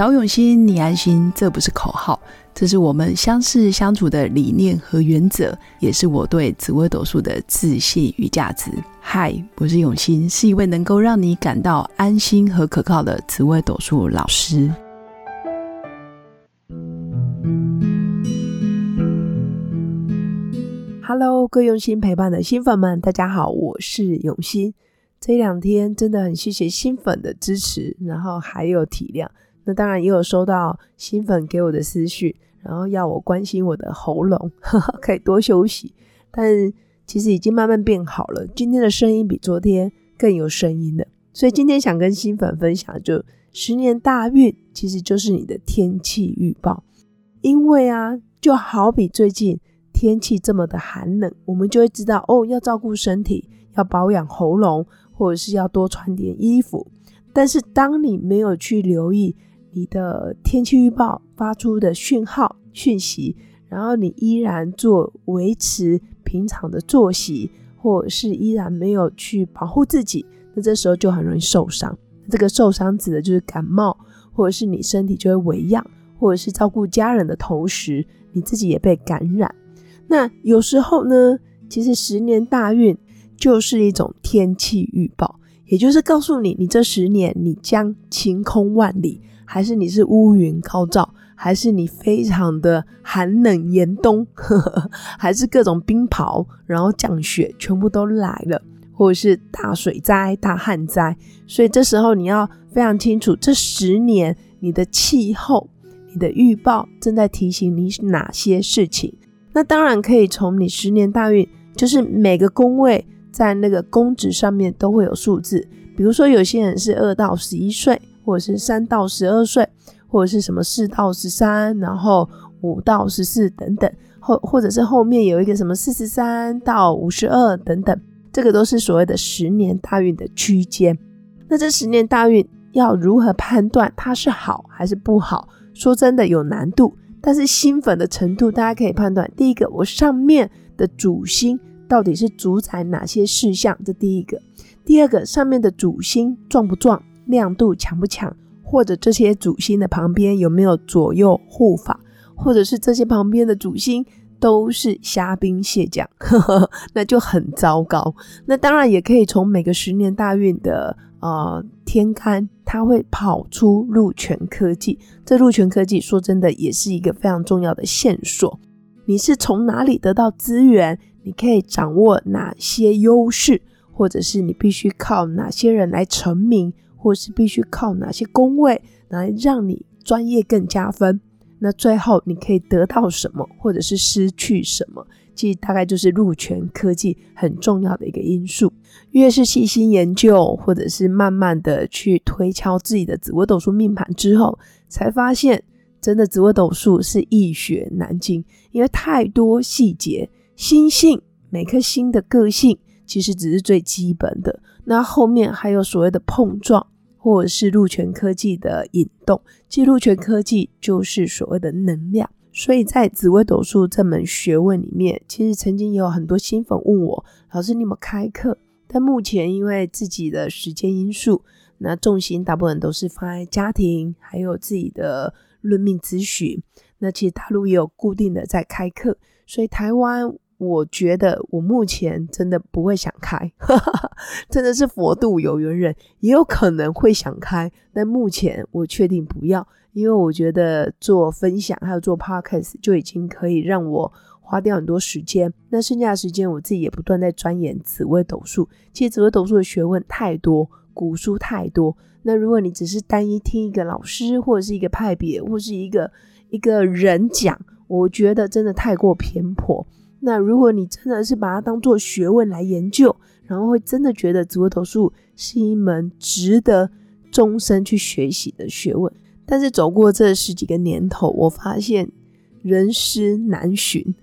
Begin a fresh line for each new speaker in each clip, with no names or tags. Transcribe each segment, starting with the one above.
找永新，你安心，这不是口号，这是我们相识相处的理念和原则，也是我对紫微斗数的自信与价值。嗨，我是永新，是一位能够让你感到安心和可靠的紫微斗数老师。Hello，各位用心陪伴的新粉们，大家好，我是永新。这两天真的很谢谢新粉的支持，然后还有体谅。那当然也有收到新粉给我的私讯，然后要我关心我的喉咙，可以多休息。但其实已经慢慢变好了，今天的声音比昨天更有声音了。所以今天想跟新粉分享，就十年大运其实就是你的天气预报。因为啊，就好比最近天气这么的寒冷，我们就会知道哦，要照顾身体，要保养喉咙，或者是要多穿点衣服。但是当你没有去留意，你的天气预报发出的讯号讯息，然后你依然做维持平常的作息，或者是依然没有去保护自己，那这时候就很容易受伤。这个受伤指的就是感冒，或者是你身体就会为恙，或者是照顾家人的同时，你自己也被感染。那有时候呢，其实十年大运就是一种天气预报，也就是告诉你，你这十年你将晴空万里。还是你是乌云高照，还是你非常的寒冷严冬，还是各种冰雹，然后降雪全部都来了，或者是大水灾、大旱灾，所以这时候你要非常清楚，这十年你的气候、你的预报正在提醒你哪些事情。那当然可以从你十年大运，就是每个宫位在那个宫职上面都会有数字，比如说有些人是二到十一岁。或者是三到十二岁，或者是什么四到十三，然后五到十四等等，或或者是后面有一个什么四十三到五十二等等，这个都是所谓的十年大运的区间。那这十年大运要如何判断它是好还是不好？说真的有难度，但是新粉的程度大家可以判断。第一个，我上面的主星到底是主宰哪些事项？这第一个。第二个，上面的主星壮不壮？亮度强不强，或者这些主星的旁边有没有左右护法，或者是这些旁边的主星都是虾兵蟹将，呵 呵那就很糟糕。那当然也可以从每个十年大运的呃天干，它会跑出禄权科技。这禄权科技说真的也是一个非常重要的线索。你是从哪里得到资源？你可以掌握哪些优势，或者是你必须靠哪些人来成名？或是必须靠哪些工位来让你专业更加分？那最后你可以得到什么，或者是失去什么？其实大概就是入权科技很重要的一个因素。越是细心研究，或者是慢慢的去推敲自己的紫微斗数命盘之后，才发现真的紫微斗数是易学难精，因为太多细节。星性每颗星的个性其实只是最基本的。那后面还有所谓的碰撞，或者是鹿泉科技的引动。其实陆权科技就是所谓的能量。所以在紫微斗数这门学问里面，其实曾经也有很多新粉问我，老师你有没有开课？但目前因为自己的时间因素，那重心大部分都是放在家庭，还有自己的论命咨询。那其实大陆也有固定的在开课，所以台湾。我觉得我目前真的不会想开，真的是佛度有缘人，也有可能会想开，但目前我确定不要，因为我觉得做分享还有做 podcast 就已经可以让我花掉很多时间，那剩下的时间我自己也不断在钻研紫微斗数。其实紫微斗数的学问太多，古书太多，那如果你只是单一听一个老师或者是一个派别或是一个一个人讲，我觉得真的太过偏颇。那如果你真的是把它当做学问来研究，然后会真的觉得紫微斗数是一门值得终身去学习的学问，但是走过这十几个年头，我发现人师难寻，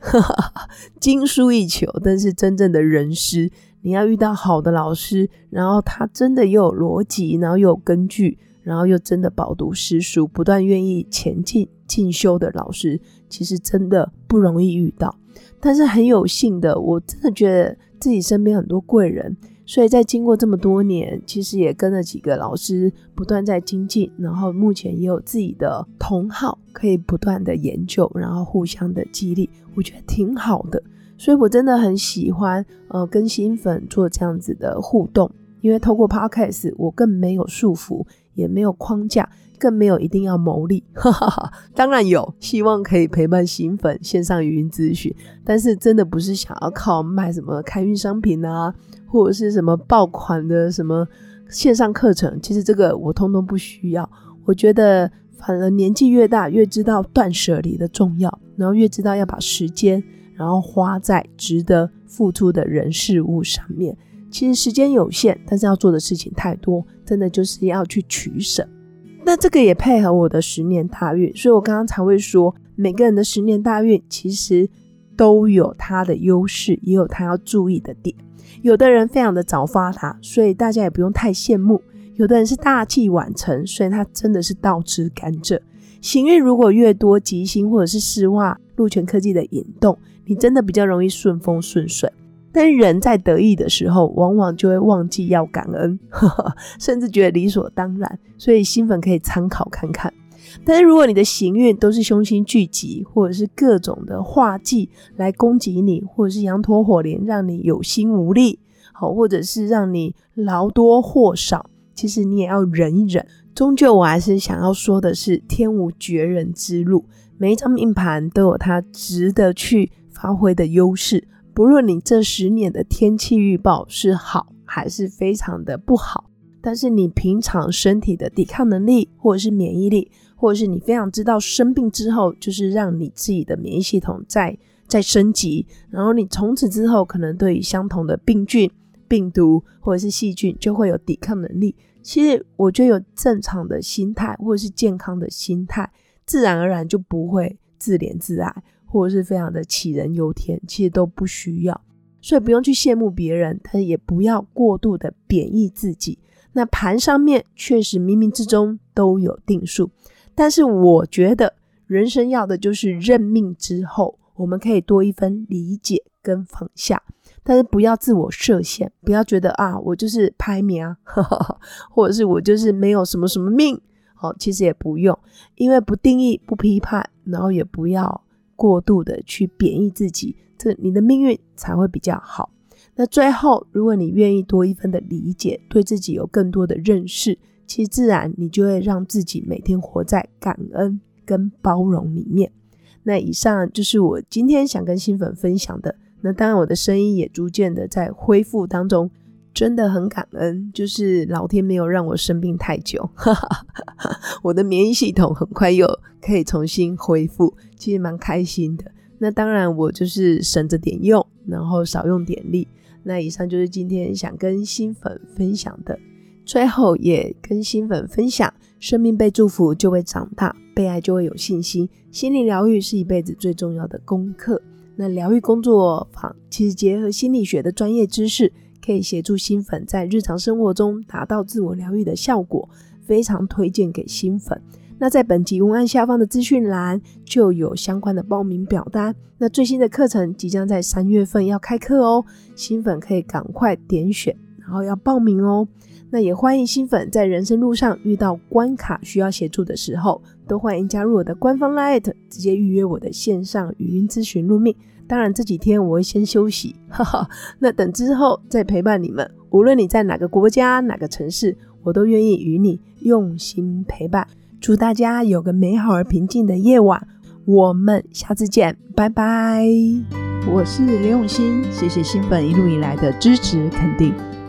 经书易求，但是真正的人师，你要遇到好的老师，然后他真的又有逻辑，然后又有根据，然后又真的饱读诗书，不断愿意前进进修的老师，其实真的不容易遇到。但是很有幸的，我真的觉得自己身边很多贵人，所以在经过这么多年，其实也跟了几个老师不断在精进，然后目前也有自己的同好可以不断的研究，然后互相的激励，我觉得挺好的。所以我真的很喜欢呃跟新粉做这样子的互动，因为透过 Podcast 我更没有束缚，也没有框架。更没有一定要牟利，哈哈哈当然有希望可以陪伴新粉线上语音咨询，但是真的不是想要靠卖什么开运商品啊，或者是什么爆款的什么线上课程，其实这个我通通不需要。我觉得反而年纪越大，越知道断舍离的重要，然后越知道要把时间然后花在值得付出的人事物上面。其实时间有限，但是要做的事情太多，真的就是要去取舍。那这个也配合我的十年大运，所以我刚刚才会说，每个人的十年大运其实都有它的优势，也有他要注意的点。有的人非常的早发达，所以大家也不用太羡慕；有的人是大器晚成，所以他真的是倒吃甘蔗。行运如果越多，吉星或者是丝袜、禄权科技的引动，你真的比较容易顺风顺水。但人在得意的时候，往往就会忘记要感恩，甚至觉得理所当然。所以新粉可以参考看看。但是如果你的行运都是凶星聚集，或者是各种的化忌来攻击你，或者是羊驼火莲让你有心无力，好，或者是让你劳多获少，其实你也要忍一忍。终究我还是想要说的是，天无绝人之路，每一张命盘都有它值得去发挥的优势。不论你这十年的天气预报是好还是非常的不好，但是你平常身体的抵抗能力，或者是免疫力，或者是你非常知道生病之后，就是让你自己的免疫系统在在升级，然后你从此之后可能对于相同的病菌、病毒或者是细菌就会有抵抗能力。其实我觉得有正常的心态或者是健康的心态，自然而然就不会自怜自爱。或者是非常的杞人忧天，其实都不需要，所以不用去羡慕别人，但也不要过度的贬义自己。那盘上面确实冥冥之中都有定数，但是我觉得人生要的就是认命之后，我们可以多一分理解跟放下，但是不要自我设限，不要觉得啊我就是拍名啊，或者是我就是没有什么什么命，好，其实也不用，因为不定义不批判，然后也不要。过度的去贬义自己，这你的命运才会比较好。那最后，如果你愿意多一分的理解，对自己有更多的认识，其实自然你就会让自己每天活在感恩跟包容里面。那以上就是我今天想跟新粉分享的。那当然，我的声音也逐渐的在恢复当中。真的很感恩，就是老天没有让我生病太久，我的免疫系统很快又可以重新恢复，其实蛮开心的。那当然，我就是省着点用，然后少用点力。那以上就是今天想跟新粉分享的，最后也跟新粉分享：生命被祝福就会长大，被爱就会有信心。心理疗愈是一辈子最重要的功课。那疗愈工作坊其实结合心理学的专业知识。可以协助新粉在日常生活中达到自我疗愈的效果，非常推荐给新粉。那在本集文案下方的资讯栏就有相关的报名表单。那最新的课程即将在三月份要开课哦，新粉可以赶快点选，然后要报名哦。那也欢迎新粉在人生路上遇到关卡需要协助的时候，都欢迎加入我的官方 Light，直接预约我的线上语音咨询入命。当然这几天我会先休息，哈哈。那等之后再陪伴你们。无论你在哪个国家、哪个城市，我都愿意与你用心陪伴。祝大家有个美好而平静的夜晚。我们下次见，拜拜。
我是刘永新，谢谢新粉一路以来的支持肯定。